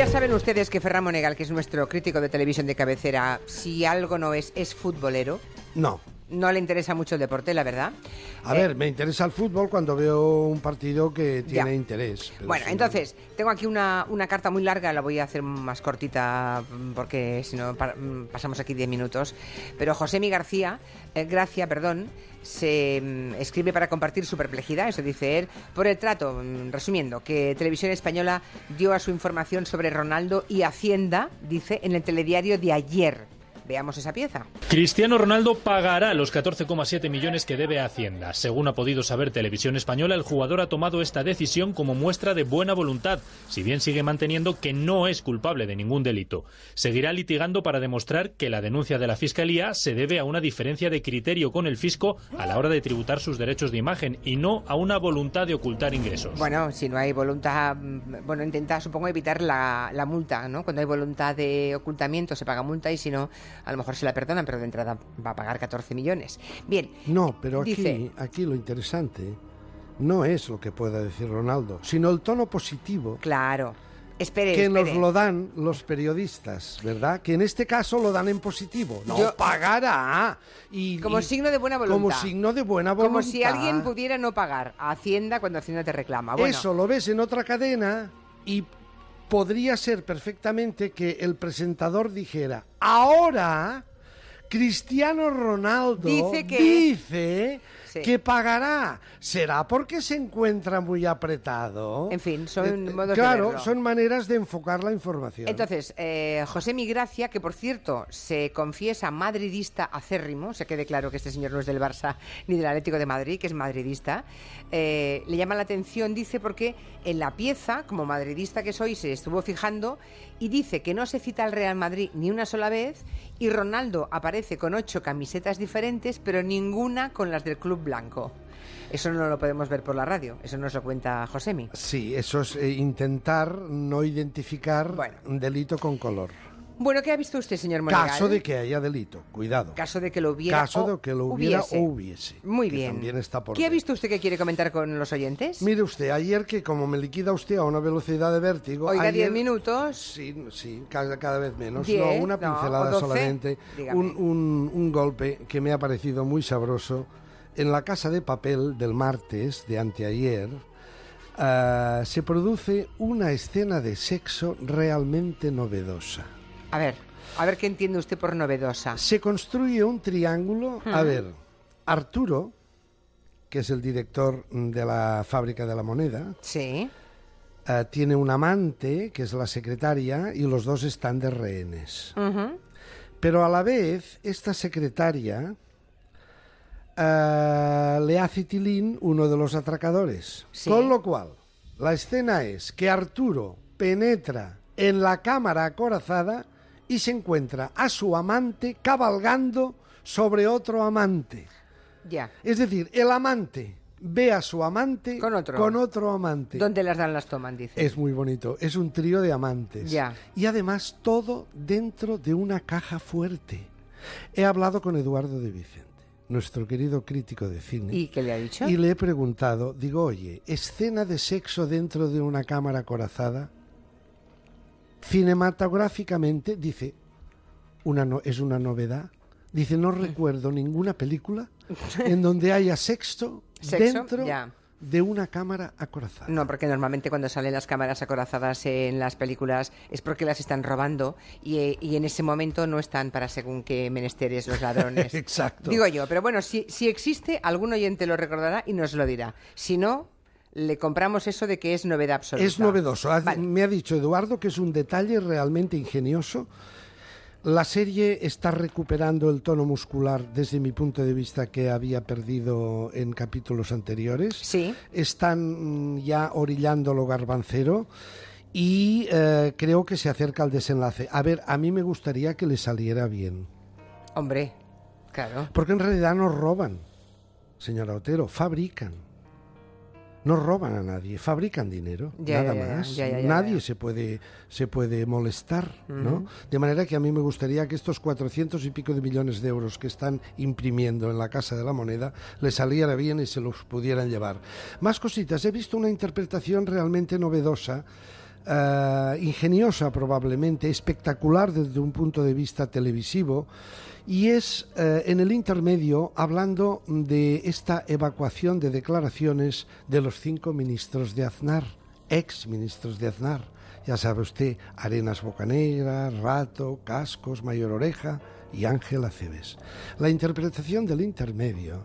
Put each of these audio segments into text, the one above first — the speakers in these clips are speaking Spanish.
Ya saben ustedes que Ferran Monegal, que es nuestro crítico de televisión de cabecera, si algo no es, es futbolero. No. No le interesa mucho el deporte, la verdad. A Eh, ver, me interesa el fútbol cuando veo un partido que Ya. tiene interés. Bueno, si no- entonces, tengo aquí una, una carta muy larga, la voy a hacer más cortita mm, porque si no pa- mm, pasamos aquí 10 minutos. Pero Josemi García, eh, Gracia, perdón, se mm, escribe para compartir su perplejidad, eso dice él, por el trato, mm, resumiendo, que Televisión Española dio a su información sobre Ronaldo y Hacienda, dice, en el telediario de ayer. Veamos esa pieza. Cristiano Ronaldo pagará los 14,7 millones que debe a Hacienda. Según ha podido saber Televisión Española, el jugador ha tomado esta decisión como muestra de buena voluntad, si bien sigue manteniendo que no es culpable de ningún delito. Seguirá litigando para demostrar que la denuncia de la Fiscalía se debe a una diferencia de criterio con el fisco a la hora de tributar sus derechos de imagen y no a una voluntad de ocultar ingresos. Bueno, si no hay voluntad, mm, bueno, intenta, supongo, evitar la, la multa, ¿no? Cuando hay voluntad de ocultamiento se paga multa y si no, a lo mejor se la perdonan, pero de entrada va a pagar 14 millones. Bien. No, pero aquí, Dice- aquí lo interesante no es lo que pueda decir Ronaldo, sino el tono positivo Claro. Espere, que espere. nos lo dan los periodistas, ¿verdad? Que en este caso lo dan en positivo. No Yo- pagará. Y, Como y- signo de buena voluntad. Como signo de buena voluntad. Como si alguien pudiera no pagar a Hacienda cuando Hacienda te reclama. Bueno, Eso lo ves en otra cadena y podría ser perfectamente que el presentador dijera, ahora Cristiano Ronaldo Dice que- dice Sí. que pagará. ¿Será porque se encuentra muy apretado? En fin, son Eh, modos de Claro, son maneras de enfocar la información. Entonces, eh, José Migracia, que por cierto se confiesa madridista acérrimo, se quede claro que este señor no es del Barça ni del Atlético de Madrid, que es madridista, eh, le llama la atención, dice, porque en la pieza, como madridista que soy, se estuvo fijando y dice que no se cita al Real Madrid ni una sola vez y Ronaldo aparece con ocho camisetas diferentes, pero ninguna con las del Club Blanco. Eso no lo podemos ver por la radio, eso nos lo cuenta Josemi. Sí, eso es eh, intentar no identificar Bueno. un delito con color. Bueno, ¿qué ha visto usted, señor Monegal? Caso de que haya delito, cuidado. Caso de que lo hubiera Caso o de que lo hubiera hubiese. o hubiese. Muy que bien. también está por ¿Qué ha ver. visto usted que quiere comentar con los oyentes? Mire usted, ayer que como me liquida usted a una velocidad de vértigo... Oiga, ayer- 10 minutos. Sí, sí, cada, cada vez menos. Diez, no, una pincelada doce, solamente. Un, un- un golpe que me ha parecido muy sabroso. En la casa de papel del martes, de anteayer, ah, se produce una escena de sexo realmente novedosa. A ver, a ver qué entiende usted por novedosa. Se construye un triángulo. A ver, Arturo, que es el director de la fábrica de la moneda, Sí. eh, tiene un amante, que es la secretaria, y los dos están de rehenes. Pero a la vez, esta secretaria eh, le hace tilín uno de los atracadores. Sí. Con lo cual, la escena es que Arturo penetra en la cámara acorazada y se encuentra a su amante cabalgando sobre otro amante. Ya. Es decir, el amante ve a su amante Con otro. con otro amante. ¿Dónde las dan las toman? Dice. Es muy bonito, es un trío de amantes. Ya. Y además todo dentro de una caja fuerte. He hablado con Eduardo de Vicente, nuestro querido crítico de cine. ¿Y qué le ha dicho? y le he preguntado, digo, oye, escena de sexo dentro de una cámara acorazada, cinematográficamente, dice, una no- es una novedad. Dice, no recuerdo ninguna película en donde haya sexo, Sexo, dentro ya. de una cámara acorazada. No, porque normalmente cuando salen las cámaras acorazadas en las películas es porque las están robando y, eh, y en ese momento no están para según qué menesteres los ladrones. Exacto. Digo yo, pero bueno, si, si existe, algún oyente lo recordará y nos lo dirá. Si no, le compramos eso de que es novedad absoluta. Es novedoso. Ha- Vale. Me ha dicho Eduardo que es un detalle realmente ingenioso. La serie está recuperando el tono muscular desde mi punto de vista que había perdido en capítulos anteriores. Sí. Están mm, ya orillando lo garbancero y eh, creo que se acerca al desenlace. A ver, a mí me gustaría que le saliera bien. Hombre, claro. Porque en realidad no roban, señora Otero, fabrican. No roban a nadie, fabrican dinero, Ya, nada ya, ya, más. nadie se puede se puede molestar, ¿no? De manera que a mí me gustaría que estos 400 y pico de millones de euros que están imprimiendo en la Casa de la Moneda les saliera bien y se los pudieran llevar. Más cositas, he visto una interpretación realmente novedosa eh, ingeniosa probablemente, espectacular desde un punto de vista televisivo, y es eh, en el intermedio hablando de esta evacuación de declaraciones de los cinco ministros de Aznar, ex ministros de Aznar. Ya sabe usted, Arenas Bocanegra, Rato, Cascos, Mayor Oreja y Ángel Aceves. La interpretación del intermedio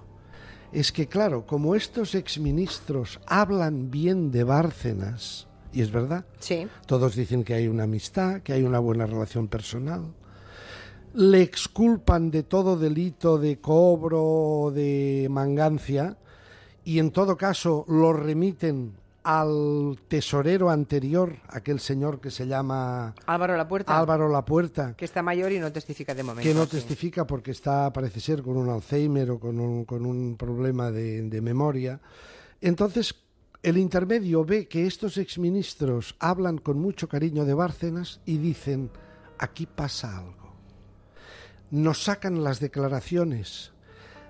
es que, claro, como estos exministros hablan bien de Bárcenas, y es verdad, Sí. todos dicen que hay una amistad, que hay una buena relación personal, le exculpan de todo delito de cobro de mangancia y en todo caso lo remiten al tesorero anterior, aquel señor que se llama Álvaro La Puerta, Álvaro Lapuerta, que está mayor y no testifica de momento. que no sí. testifica porque está, parece ser, con un Alzheimer o con un, con un problema de, de memoria. Entonces, el intermedio ve que estos exministros hablan con mucho cariño de Bárcenas y dicen, aquí pasa algo. Nos sacan las declaraciones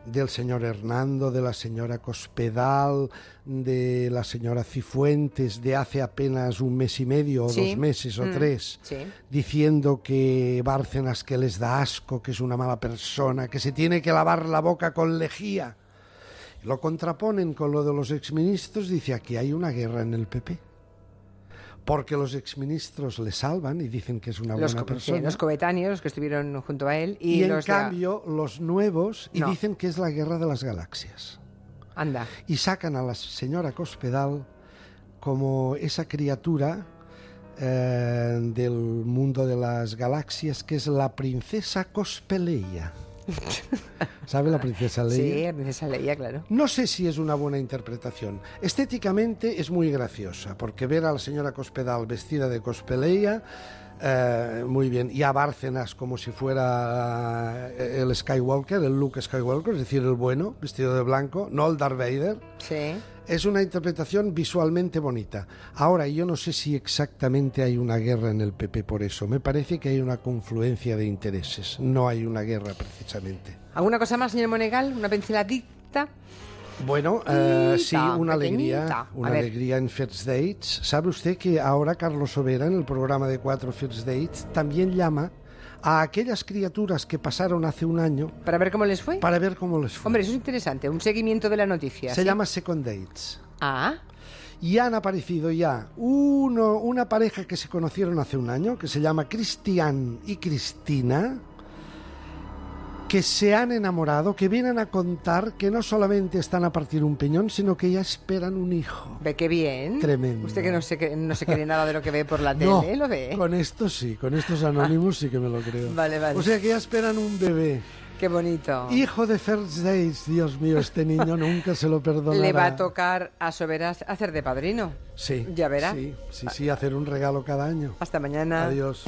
del señor Hernando, de la señora Cospedal, de la señora Cifuentes, de hace apenas un mes y medio o Sí. dos meses o Mm, tres sí. diciendo que Bárcenas que les da asco, que es una mala persona, que se tiene que lavar la boca con lejía. Lo contraponen con lo de los exministros, dice aquí hay una guerra en el PP. Porque los exministros le salvan y dicen que es una Los, buena sí, persona. los coetáneos los que estuvieron junto a él y, y en los de- cambio los nuevos y No. dicen que es la guerra de las galaxias. Anda. Y sacan a la señora Cospedal como esa criatura eh, del mundo de las galaxias que es la princesa Cospeleia. ¿Sabe la princesa Sí, Leia? la princesa Leia, claro. No sé si es una buena interpretación. Estéticamente es muy graciosa, porque ver a la señora Cospedal vestida de Cospeleia, eh, muy bien, y a Bárcenas como si fuera eh, el Skywalker, el Luke Skywalker, es decir, el bueno, vestido de blanco, no el Darth Vader. Sí. Es una interpretación visualmente bonita. Ahora, yo no sé si exactamente hay una guerra en el PP por eso. Me parece que hay una confluencia de intereses. No hay una guerra precisamente. ¿Alguna cosa más, señor Monegal? ¿Una pinceladita? Bueno, eh, sí, una alegría, una alegría en First Dates. ¿Sabe usted que ahora Carlos Sobera, en el programa de cuatro First Dates, también llama a aquellas criaturas que pasaron hace un año ¿Para ver cómo les fue? para ver cómo les fue? Hombre, eso es interesante, un seguimiento de la noticia. Se ¿sí? llama Second Dates. Ah, Y han aparecido ya uno, una pareja que se conocieron hace un año, que se llama Cristian y Cristina, que se han enamorado, que vienen a contar que no solamente están a partir un peñón, sino que ya esperan un hijo. ve qué bien. Tremendo. Usted que no se, cree- no se cree nada de lo que ve por la No, tele, ¿lo ve? con esto sí, con estos anónimos sí que me lo creo. Vale, vale. O sea que ya esperan un bebé. Qué bonito. Hijo de First Days, Dios mío, este niño nunca se lo perdonará. Le va a tocar a Soberas hacer de padrino. Sí. Ya verá. Sí, sí, sí, hacer un regalo cada año. Hasta mañana. Adiós.